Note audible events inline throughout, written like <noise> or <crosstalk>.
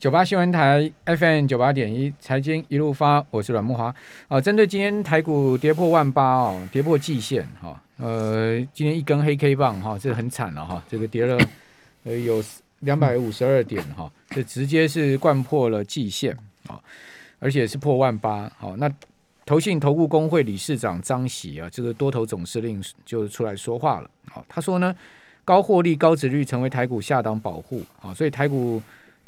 九八新闻台 FM 九八点一财经一路发，我是阮慕华啊。针对今天台股跌破万八哦，跌破季线哈，呃，今天一根黑 K 棒哈，这很惨了哈，这个跌了呃有两百五十二点哈，这直接是掼破了季线啊，而且是破万八。好，那投信投顾公会理事长张喜啊，这个多头总司令就出来说话了。好，他说呢，高获利高殖率成为台股下档保护啊，所以台股。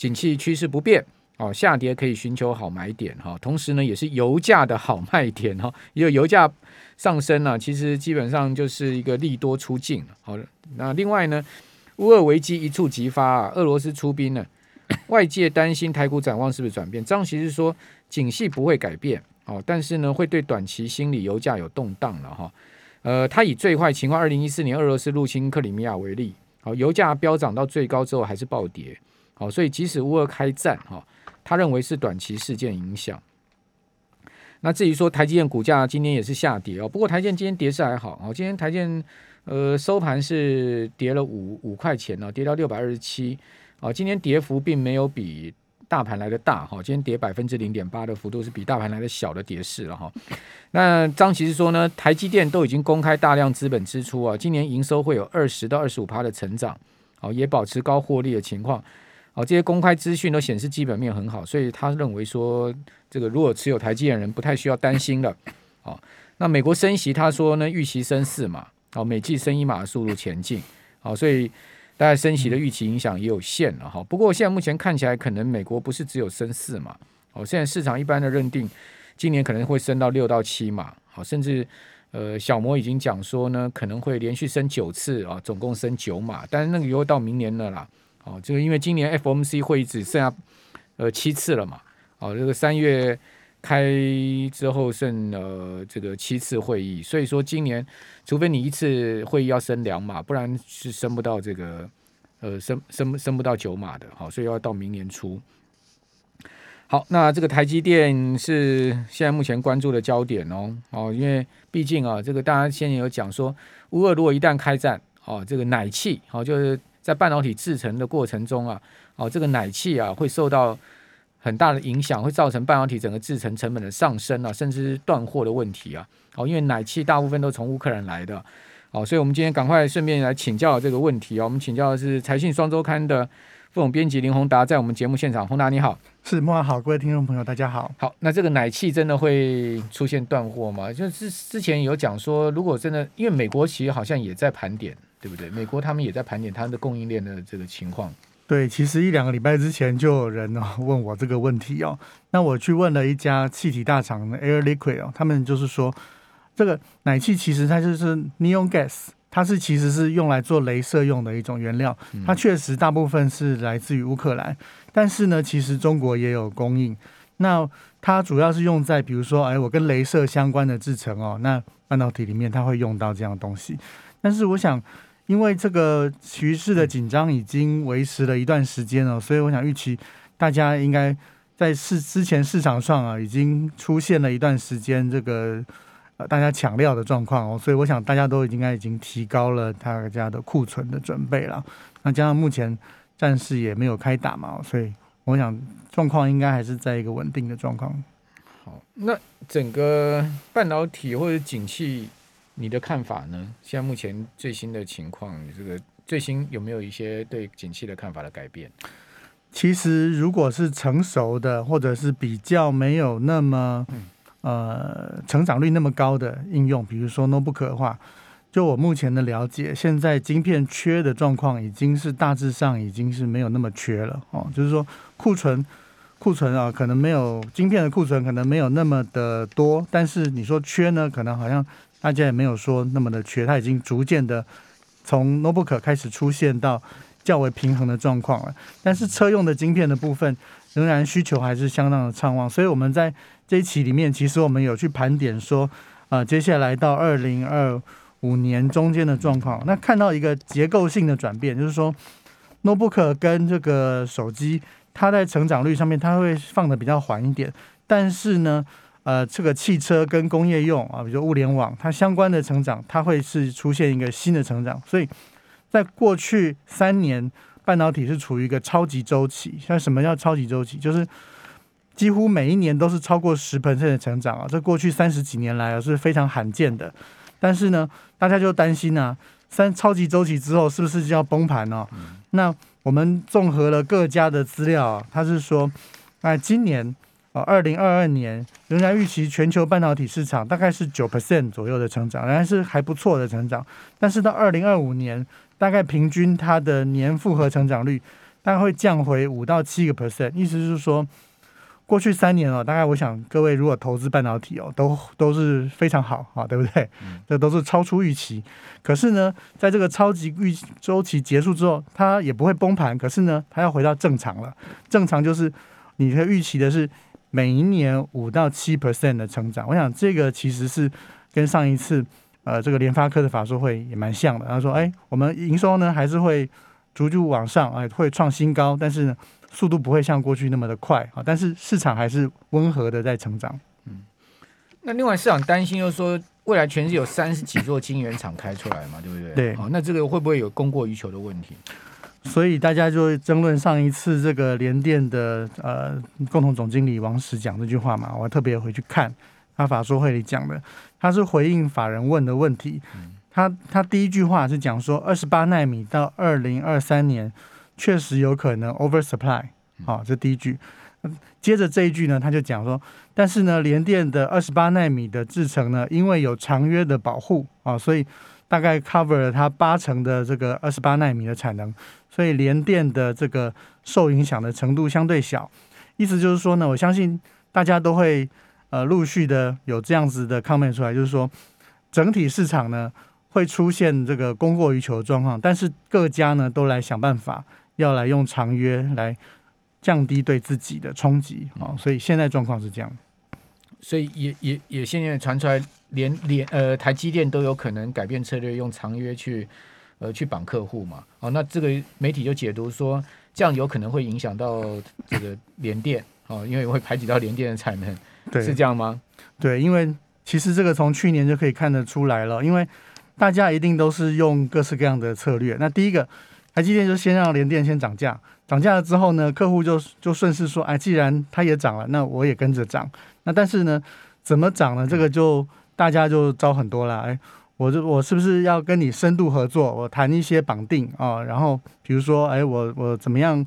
景气趋势不变，哦，下跌可以寻求好买点哈，同时呢，也是油价的好卖点哈，因为油价上升呢，其实基本上就是一个利多出尽。好，那另外呢，乌俄危机一触即发啊，俄罗斯出兵了，外界担心台股展望是不是转变？张其实说，景气不会改变，哦，但是呢，会对短期心理油价有动荡了哈。呃，他以最坏情况，二零一四年俄罗斯入侵克里米亚为例，好，油价飙涨到最高之后还是暴跌。好，所以即使乌俄开战，哈，他认为是短期事件影响。那至于说台积电股价今天也是下跌哦，不过台积电今天跌势还好哦，今天台积电呃收盘是跌了五五块钱呢，跌到六百二十七。哦，今天跌幅并没有比大盘来的大哈，今天跌百分之零点八的幅度是比大盘来的小的跌势了哈。那张其实说呢，台积电都已经公开大量资本支出啊，今年营收会有二十到二十五趴的成长，好，也保持高获利的情况。好，这些公开资讯都显示基本面很好，所以他认为说，这个如果持有台积电人不太需要担心了。好，那美国升息，他说呢，预期升四码，好，每季升一码的速度前进。好，所以大概升息的预期影响也有限了哈。不过现在目前看起来，可能美国不是只有升四码。好，现在市场一般的认定，今年可能会升到六到七码。好，甚至呃小摩已经讲说呢，可能会连续升九次啊，总共升九码，但是那个又到明年了啦。哦，这个因为今年 FOMC 会议只剩下呃七次了嘛，哦，这个三月开之后剩了这个七次会议，所以说今年除非你一次会议要升两码，不然是升不到这个呃升升升不到九码的，好，所以要到明年初。好，那这个台积电是现在目前关注的焦点哦，哦，因为毕竟啊，这个大家先前有讲说，乌俄如果一旦开战，哦，这个奶气，哦，就是。在半导体制成的过程中啊，哦，这个奶气啊会受到很大的影响，会造成半导体整个制成成本的上升啊，甚至断货的问题啊。哦，因为奶气大部分都从乌克兰来的，哦，所以我们今天赶快顺便来请教这个问题啊。我们请教的是财讯双周刊的副总编辑林宏达，在我们节目现场，宏达你好，是慕驊好，各位听众朋友大家好。好，那这个奶气真的会出现断货吗？就是之前有讲说，如果真的，因为美国其实好像也在盘点。对不对？美国他们也在盘点他们的供应链的这个情况。对，其实一两个礼拜之前就有人哦问我这个问题哦。那我去问了一家气体大厂的 Air Liquide 哦，他们就是说，这个奶气其实它就是 Neon Gas，它是其实是用来做镭射用的一种原料。它确实大部分是来自于乌克兰，但是呢，其实中国也有供应。那它主要是用在比如说，哎，我跟镭射相关的制成哦，那半导体里面它会用到这样的东西。但是我想。因为这个局势的紧张已经维持了一段时间了，所以我想预期大家应该在市之前市场上啊已经出现了一段时间这个呃大家抢料的状况哦，所以我想大家都应该已经提高了大家的库存的准备了。那加上目前战事也没有开打嘛，所以我想状况应该还是在一个稳定的状况。好，那整个半导体或者景气。你的看法呢？现在目前最新的情况，你这个最新有没有一些对景气的看法的改变？其实，如果是成熟的，或者是比较没有那么、嗯、呃成长率那么高的应用，比如说 notebook 的话，就我目前的了解，现在晶片缺的状况已经是大致上已经是没有那么缺了哦。就是说库存库存啊，可能没有晶片的库存可能没有那么的多，但是你说缺呢，可能好像。大家也没有说那么的缺，它已经逐渐的从 notebook 开始出现到较为平衡的状况了。但是车用的晶片的部分仍然需求还是相当的畅旺，所以我们在这一期里面，其实我们有去盘点说，呃，接下来到二零二五年中间的状况，那看到一个结构性的转变，就是说 notebook 跟这个手机，它在成长率上面它会放得比较缓一点，但是呢。呃，这个汽车跟工业用啊，比如物联网，它相关的成长，它会是出现一个新的成长。所以，在过去三年，半导体是处于一个超级周期。像什么叫超级周期？就是几乎每一年都是超过十 percent 的成长啊！这过去三十几年来啊是非常罕见的。但是呢，大家就担心啊，三超级周期之后是不是就要崩盘呢？那我们综合了各家的资料，啊他是说，那今年啊，二零二二年仍然预期全球半导体市场大概是九 percent 左右的成长，仍然是还不错的成长。但是到二零二五年，大概平均它的年复合成长率大概会降回五到七个 percent，意思是说。过去三年哦，大概我想各位如果投资半导体哦，都都是非常好啊，对不对？这都是超出预期。可是呢，在这个超级预周期结束之后，它也不会崩盘。可是呢，它要回到正常了。正常就是你的预期的是每一年五到七 percent 的成长。我想这个其实是跟上一次呃这个联发科的法说会也蛮像的。他说：“哎，我们营收呢还是会逐步往上，哎，会创新高，但是呢。”速度不会像过去那么的快啊，但是市场还是温和的在成长。嗯，那另外市场担心就是说，未来全是有三十几座晶圆厂开出来嘛，对不对？对。好，那这个会不会有供过于求的问题？所以大家就会争论上一次这个联电的呃共同总经理王石讲这句话嘛，我还特别回去看他法说会里讲的，他是回应法人问的问题。他他第一句话是讲说，二十八纳米到二零二三年。确实有可能 oversupply，好、哦，这第一句。接着这一句呢，他就讲说，但是呢，联电的二十八纳米的制程呢，因为有长约的保护啊、哦，所以大概 cover 了它八成的这个二十八纳米的产能，所以联电的这个受影响的程度相对小。意思就是说呢，我相信大家都会呃陆续的有这样子的 comment 出来，就是说整体市场呢会出现这个供过于求的状况，但是各家呢都来想办法。要来用长约来降低对自己的冲击啊，所以现在状况是这样。所以也也也现在传出来连，连连呃台积电都有可能改变策略，用长约去呃去绑客户嘛。哦，那这个媒体就解读说，这样有可能会影响到这个联电哦，因为会排挤到联电的产能，<laughs> 对，是这样吗？对，因为其实这个从去年就可以看得出来了，因为大家一定都是用各式各样的策略。那第一个。台积电就先让联电先涨价，涨价了之后呢，客户就就顺势说，哎，既然它也涨了，那我也跟着涨。那但是呢，怎么涨呢？这个就大家就招很多了。哎，我就我是不是要跟你深度合作？我谈一些绑定啊、哦，然后比如说，哎，我我怎么样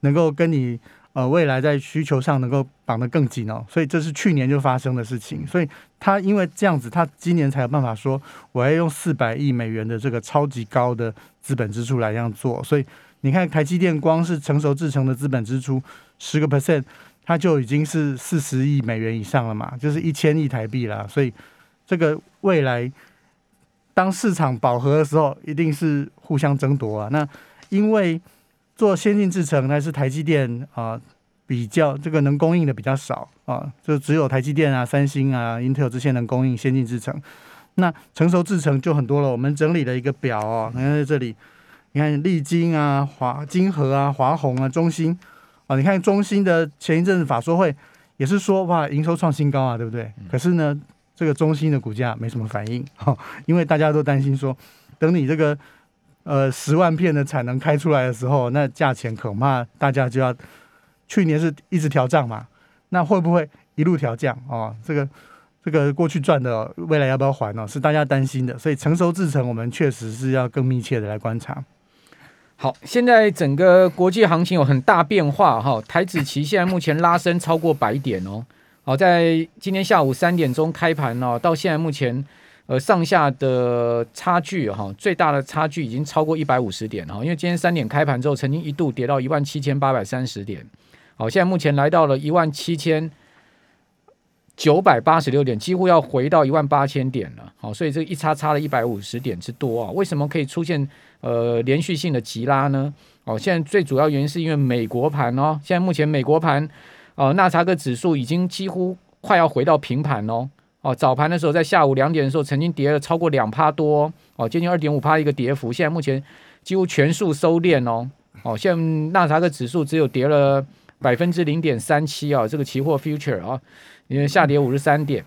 能够跟你？呃，未来在需求上能够绑得更紧哦，所以这是去年就发生的事情。所以他因为这样子，他今年才有办法说，我要用四百亿美元的这个超级高的资本支出来这样做。所以你看，台积电光是成熟制程的资本支出十个 percent，它就已经是四十亿美元以上了嘛，就是一千亿台币啦。所以这个未来当市场饱和的时候，一定是互相争夺啊。那因为做先进制程，那是台积电啊、呃，比较这个能供应的比较少啊，就只有台积电啊、三星啊、Intel 这些能供应先进制程。那成熟制程就很多了。我们整理了一个表哦，你看在这里，你看利晶啊、华金和啊、华虹啊、中芯啊，你看中芯的前一阵子法说会也是说哇，营收创新高啊，对不对？可是呢，这个中芯的股价没什么反应，哈，<laughs> 因为大家都担心说，等你这个。呃，十万片的产能开出来的时候，那价钱恐怕大家就要，去年是一直调涨嘛，那会不会一路调降哦？这个这个过去赚的，未来要不要还呢？是大家担心的，所以成熟制程我们确实是要更密切的来观察。好，现在整个国际行情有很大变化哈，台指期现在目前拉升超过百点哦，好，在今天下午三点钟开盘哦，到现在目前。呃，上下的差距哈，最大的差距已经超过一百五十点哈，因为今天三点开盘之后，曾经一度跌到一万七千八百三十点，好，现在目前来到了一万七千九百八十六点，几乎要回到一万八千点了，好，所以这一差差了一百五十点之多啊，为什么可以出现呃连续性的急拉呢？哦，现在最主要原因是因为美国盘哦，现在目前美国盘哦，纳查克指数已经几乎快要回到平盘哦。哦，早盘的时候，在下午两点的时候，曾经跌了超过两趴多，哦，接近二点五趴一个跌幅。现在目前几乎全数收敛哦，哦，现在纳斯达克指数只有跌了百分之零点三七啊，这个期货 future 啊，因为下跌五十三点，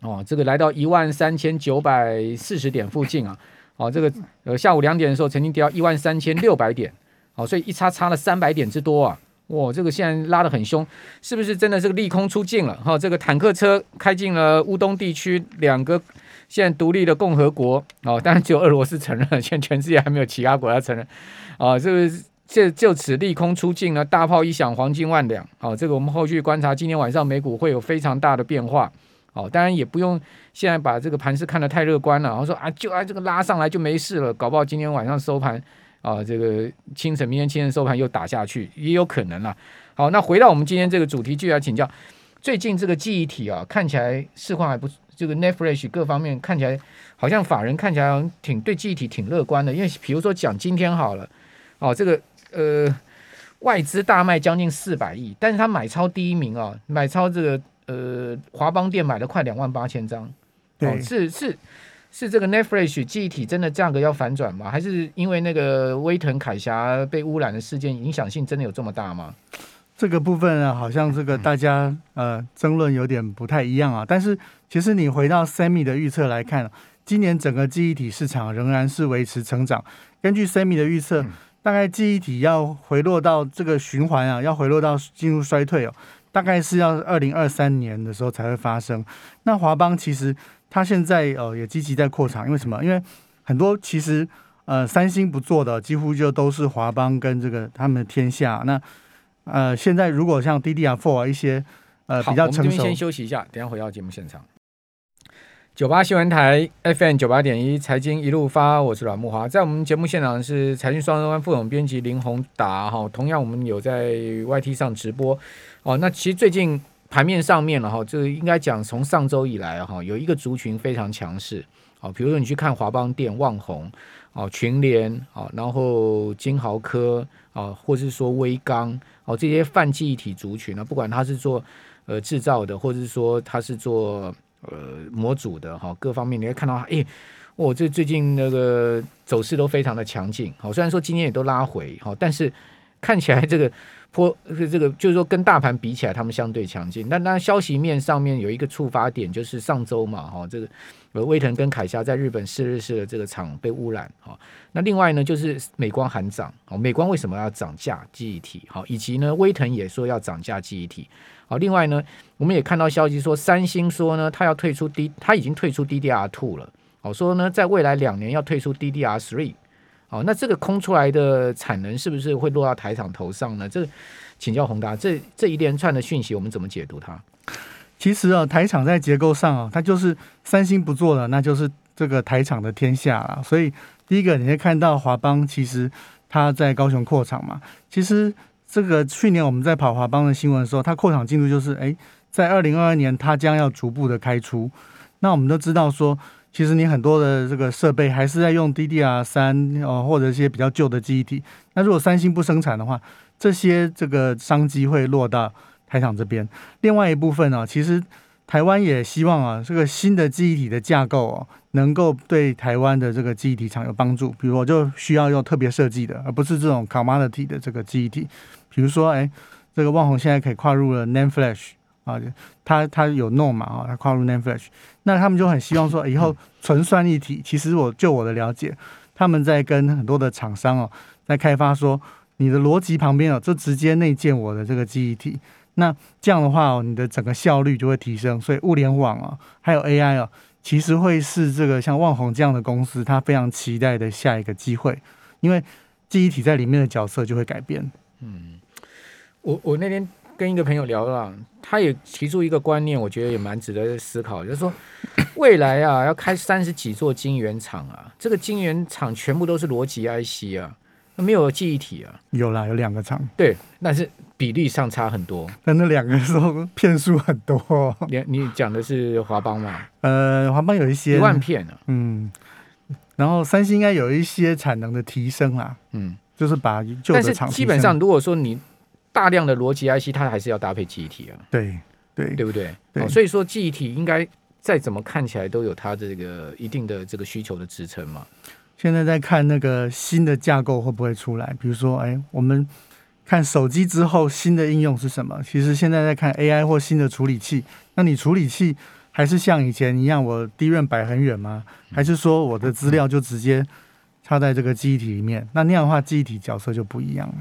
哦，这个来到一万三千九百四十点附近啊，哦，这个呃下午两点的时候曾经跌到一万三千六百点，好，所以一差差了三百点之多啊！哇，这个现在拉得很凶，是不是真的这个利空出尽了？哈，这个坦克车开进了乌东地区两个现在独立的共和国哦，当然只有俄罗斯承认，现在全世界还没有其他国家承认啊，这个。就就此利空出尽了，大炮一响，黄金万两。好，这个我们后续观察，今天晚上美股会有非常大的变化。好，当然也不用现在把这个盘势看得太乐观了。然后说啊，就啊这个拉上来就没事了，搞不好今天晚上收盘啊，这个清晨、明天清晨收盘又打下去，也有可能啦。好，那回到我们今天这个主题，就要请教，最近这个记忆体啊，看起来市况还不，这个 Flash 各方面看起来好像法人看起来挺对记忆体挺乐观的，因为比如说讲今天好了，哦这个。呃，外资大卖将近四百亿，但是他买超第一名啊，买超这个呃华邦店买了快两万八千张，哦，是是是这个 Flash 记忆体真的价格要反转吗？还是因为那个威腾凯霞被污染的事件影响性真的有这么大吗？这个部分啊，好像这个大家呃争论有点不太一样啊。但是其实你回到 Semi 的预测来看，今年整个记忆体市场仍然是维持成长。根据 Semi 的预测。嗯大概记忆体要回落到这个循环啊，要回落到进入衰退哦，大概是要二零二三年的时候才会发生。那华邦其实它现在呃也积极在扩厂，因为什么？因为很多其实呃三星不做的，几乎就都是华邦跟这个他们的天下。那呃现在如果像 DDR4 啊一些呃比较成熟，我们先休息一下，等下回到节目现场。九八新闻台 FM 九八点一财经一路发，我是阮木华，在我们节目现场是财经双周刊副总编辑林宏达哈，同样我们有在 YT 上直播哦。那其实最近盘面上面了哈，就应该讲从上周以来哈，有一个族群非常强势哦，比如说你去看华邦电、旺宏哦、群联哦，然后金豪科啊，或是说威刚哦，这些泛记忆体族群呢，不管它是做呃制造的，或者是说它是做。呃，模组的哈，各方面你会看到，哎、我、这最近那个走势都非常的强劲，好，虽然说今天也都拉回，好，但是看起来这个波，这个就是说跟大盘比起来，他们相对强劲。但当然消息面上面有一个触发点，就是上周嘛，哈，这个呃威腾跟凯霞在日本四日市的这个厂被污染，哈。那另外呢，就是美光喊涨，哦，美光为什么要涨价记忆体？好，以及呢，威腾也说要涨价记忆体。好，另外呢，我们也看到消息说，三星说呢，它要退出 D，它已经退出 DDR two 了。好，说呢，在未来两年要退出 DDR three。好，那这个空出来的产能是不是会落到台厂头上呢？这请教宏达，这这一连串的讯息，我们怎么解读它？其实啊，台厂在结构上啊，它就是三星不做了，那就是这个台厂的天下了。所以第一个，你会看到华邦其实它在高雄扩厂嘛，其实。这个去年我们在跑华邦的新闻的时候，它扩厂进度就是，哎，在二零二二年它将要逐步的开出。那我们都知道说，其实你很多的这个设备还是在用 DDR 三哦，或者一些比较旧的记忆体。那如果三星不生产的话，这些这个商机会落到台厂这边。另外一部分呢，其实。台湾也希望啊，这个新的记忆体的架构哦，能够对台湾的这个记忆体厂有帮助。比如我就需要用特别设计的，而不是这种 commodity 的这个记忆体。比如说，哎，这个旺宏现在可以跨入了 NAND Flash 啊，他他有弄嘛啊，他跨入 NAND Flash，那他们就很希望说，以后纯算一体。其实我就我的了解，他们在跟很多的厂商哦，在开发说，你的逻辑旁边哦，就直接内建我的这个记忆体。那这样的话哦，你的整个效率就会提升，所以物联网啊，还有 AI 啊，其实会是这个像旺宏这样的公司，他非常期待的下一个机会，因为记忆体在里面的角色就会改变。嗯，我我那天跟一个朋友聊了，他也提出一个观念，我觉得也蛮值得思考，就是说 <coughs> 未来啊，要开三十几座晶圆厂啊，这个晶圆厂全部都是逻辑 IC 啊。没有记忆体啊？有啦，有两个厂。对，但是比例上差很多。但那两个时候片数很多。你你讲的是华邦嘛？呃，华邦有一些一万片啊。嗯。然后三星应该有一些产能的提升啦。嗯。就是把旧的厂。基本上，如果说你大量的逻辑 IC，它还是要搭配记忆体啊。对对，对不对？对。哦，所以说记忆体应该再怎么看起来都有它这个一定的这个需求的支撑嘛。现在在看那个新的架构会不会出来？比如说，哎，我们看手机之后新的应用是什么？其实现在在看 AI 或新的处理器。那你处理器还是像以前一样，我 DRAM 摆很远吗？还是说我的资料就直接插在这个记忆体里面，那那样的话记忆体角色就不一样了。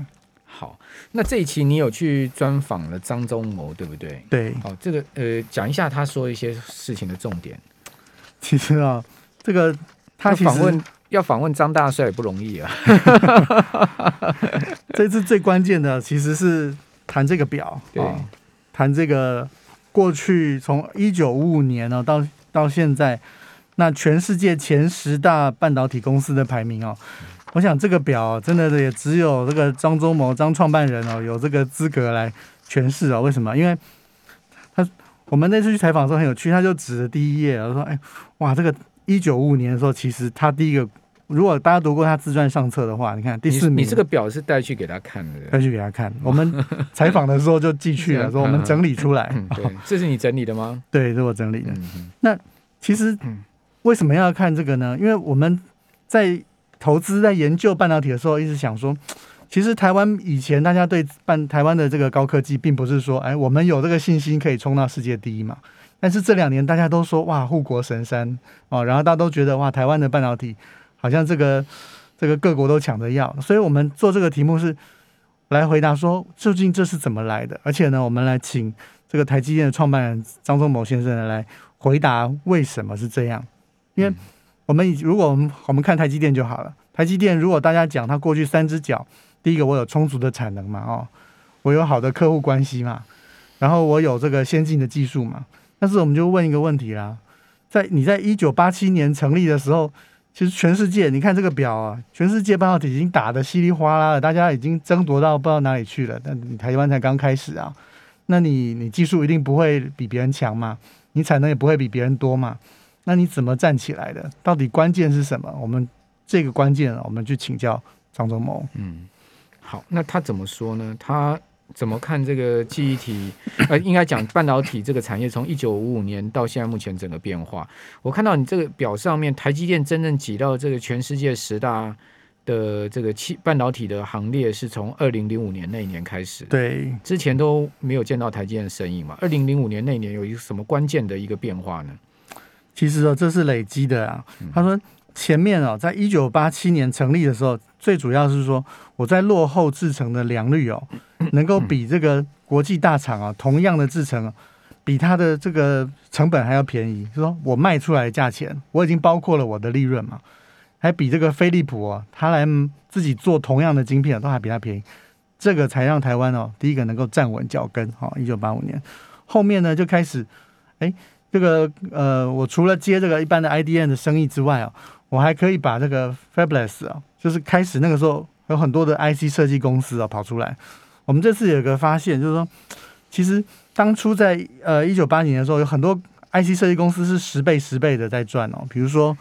好，那这一期你有去专访了张忠谋，对不对？对。好，这个呃，讲一下他说一些事情的重点。其实啊，这个他访问要访问张大帅也不容易啊。<laughs> 这次最关键的其实是谈这个表，对，谈这个过去从一九五五年呢到到现在，那全世界前十大半导体公司的排名哦。我想这个表真的也只有这个张忠谋张创办人哦有这个资格来诠释哦。为什么？因为他我们那次去采访的时候很有趣，他就指着第一页，他说：“哎，哇，这个一九五五年的时候，其实他第一个，如果大家读过他自传上册的话，你看第四名你，你这个表是带去给他看的，带去给他看。我们采访的时候就寄去了，<laughs> 说我们整理出来。对，<laughs> 这是你整理的吗？对，是我整理的。那其实为什么要看这个呢？因为我们在投资在研究半导体的时候，一直想说，其实台湾以前大家对半台湾的这个高科技，并不是说，哎，我们有这个信心可以冲到世界第一嘛。但是这两年大家都说，哇，护国神山哦，然后大家都觉得，哇，台湾的半导体好像这个这个各国都抢着要，所以我们做这个题目是来回答说，究竟这是怎么来的？而且呢，我们来请这个台积电的创办人张忠谋先生来回答为什么是这样，因为。我们如果我们我们看台积电就好了。台积电如果大家讲它过去三只脚，第一个我有充足的产能嘛，哦，我有好的客户关系嘛，然后我有这个先进的技术嘛。但是我们就问一个问题啦，在你在一九八七年成立的时候，其实全世界你看这个表啊，全世界半导体已经打得稀里哗啦了，大家已经争夺到不知道哪里去了。但你台湾才刚开始啊，那你你技术一定不会比别人强嘛，你产能也不会比别人多嘛。那你怎么站起来的？到底关键是什么？我们这个关键，我们去请教张忠谋。嗯，好，那他怎么说呢？他怎么看这个记忆体？呃，应该讲半导体这个产业从一九五五年到现在目前整个变化。我看到你这个表上面，台积电真正挤到这个全世界十大的这个气半导体的行列，是从二零零五年那一年开始。对，之前都没有见到台积电的身影嘛。二零零五年那一年有一个什么关键的一个变化呢？其实哦，这是累积的啊。他说前面哦，在一九八七年成立的时候，最主要是说我在落后制成的良率哦，能够比这个国际大厂啊同样的制程，比它的这个成本还要便宜。就说我卖出来的价钱，我已经包括了我的利润嘛，还比这个飞利浦哦，他来自己做同样的晶片都还比它便宜。这个才让台湾哦，第一个能够站稳脚跟。好，一九八五年后面呢就开始哎。这个呃，我除了接这个一般的 IDN 的生意之外啊，我还可以把这个 Fabless 啊，就是开始那个时候有很多的 IC 设计公司啊跑出来。我们这次有个发现，就是说，其实当初在呃一九八几年的时候，有很多 IC 设计公司是十倍十倍的在赚哦。比如说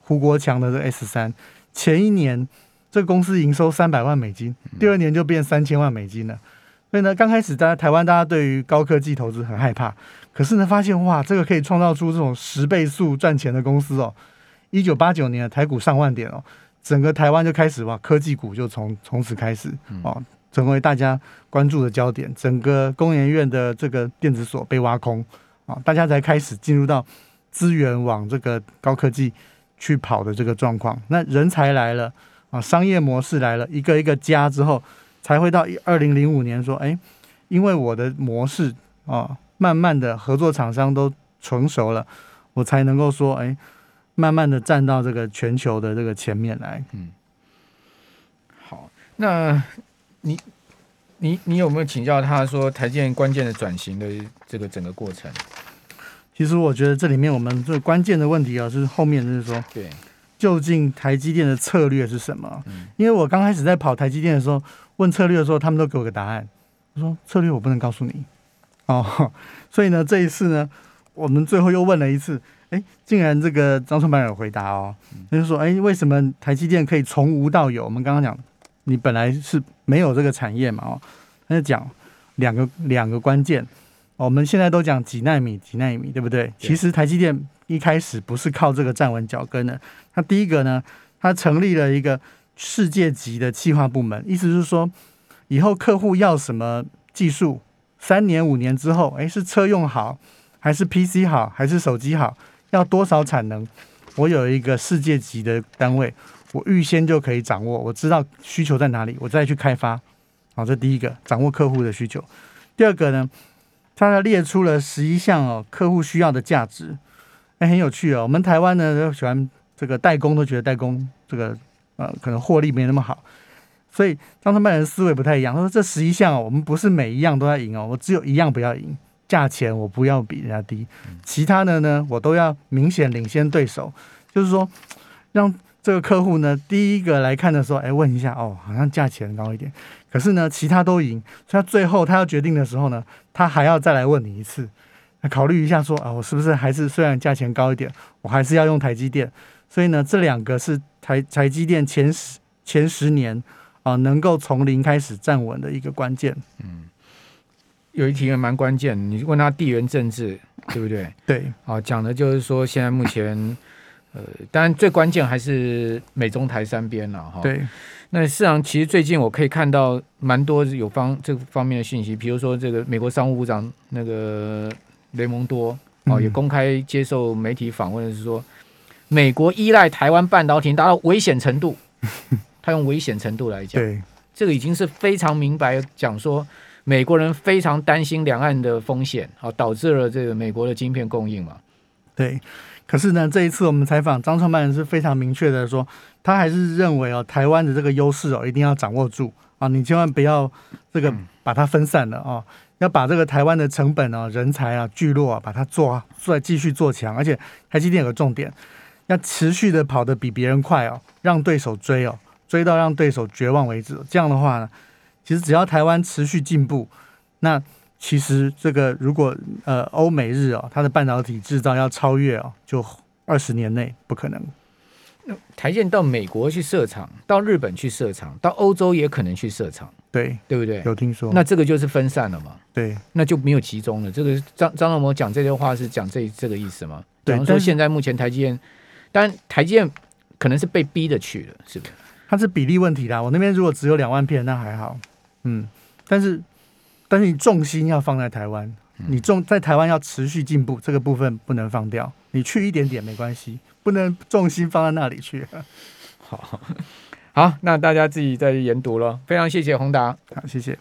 胡国强的这个 S 三，前一年这个公司营收三百万美金，第二年就变三千万美金了。所以呢，刚开始大家台湾大家对于高科技投资很害怕。可是呢，发现哇，这个可以创造出这种十倍速赚钱的公司哦。一九八九年的台股上万点哦，整个台湾就开始哇，科技股就从从此开始哦，成为大家关注的焦点。整个工研院的这个电子所被挖空啊，大家才开始进入到资源往这个高科技去跑的这个状况。那人才来了啊，商业模式来了，一个一个加之后，才会到二零零五年说，哎，因为我的模式啊。慢慢的合作厂商都成熟了，我才能够说，哎，慢慢的站到这个全球的这个前面来。嗯，好，那你你你有没有请教他说台积电关键的转型的这个整个过程？其实我觉得这里面我们最关键的问题啊，是后面就是说，对，究竟台积电的策略是什么？嗯，因为我刚开始在跑台积电的时候，问策略的时候，他们都给我个答案，我说策略我不能告诉你。哦，<laughs> 所以呢，这一次呢，我们最后又问了一次，哎，竟然这个张创办人有回答哦，他就说，哎，为什么台积电可以从无到有？我们刚刚讲，你本来是没有这个产业嘛，哦，他就讲两个两个关键，我们现在都讲几纳米几纳米，对不对？其实台积电一开始不是靠这个站稳脚跟的，它第一个呢，它成立了一个世界级的企划部门，意思是说，以后客户要什么技术。三年五年之后，诶，是车用好，还是 PC 好，还是手机好？要多少产能？我有一个世界级的单位我预先就可以掌握，我知道需求在哪里，我再去开发。好，这第一个，掌握客户的需求。第二个呢，他列出了十一项哦，客户需要的价值，哎，很有趣哦。我们台湾呢都喜欢这个代工，都觉得代工这个呃可能获利没那么好，所以张创办人思维不太一样。他说这十一项哦，我们不是每一样都要赢哦，我只有一样不要赢，价钱我不要比人家低，其他的呢我都要明显领先对手，就是说让。这个客户呢，第一个来看的时候，哎，问一下哦，好像价钱高一点，可是呢，其他都赢，所以他最后他要决定的时候呢，他还要再来问你一次，考虑一下说啊，我是不是还是虽然价钱高一点，我还是要用台积电？所以呢，这两个是台台积电前十前十年啊，能够从零开始站稳的一个关键。嗯，有一题也蛮关键，你问他地缘政治对不对？对，啊，讲的就是说现在目前。呃，当然最关键还是美中台三边了哈。对，那市场其实最近我可以看到蛮多有方这方面的信息，比如说这个美国商务部长那个雷蒙多哦，也公开接受媒体访问的是说，嗯、美国依赖台湾半导体达到危险程度，<laughs> 他用危险程度来讲，对，这个已经是非常明白讲说，美国人非常担心两岸的风险，好导致了这个美国的晶片供应嘛，对。可是呢，这一次我们采访张创办人是非常明确的说，他还是认为哦，台湾的这个优势哦，一定要掌握住啊，你千万不要这个把它分散了啊，要把这个台湾的成本啊、人才啊、聚落啊，把它做再继续做强，而且台积电有个重点，要持续的跑得比别人快哦，让对手追哦，追到让对手绝望为止。这样的话呢，其实只要台湾持续进步，那。其实这个如果呃欧美日哦，它的半导体制造要超越哦，就二十年内不可能。台积到美国去设厂，到日本去设厂，到欧洲也可能去设厂，对对不对？有听说？那这个就是分散了嘛？对，那就没有集中了。这个张张忠谋讲这些话是讲这这个意思吗？对，说现在目前台积电，当然台积电可能是被逼的去了，是不是？它是比例问题啦。我那边如果只有两万片，那还好，嗯，但是。但是你重心要放在台湾，你重在台湾要持续进步，这个部分不能放掉。你去一点点没关系，不能重心放在那里去。<laughs> 好，好，那大家自己再研读了。非常谢谢宏达，好，谢谢。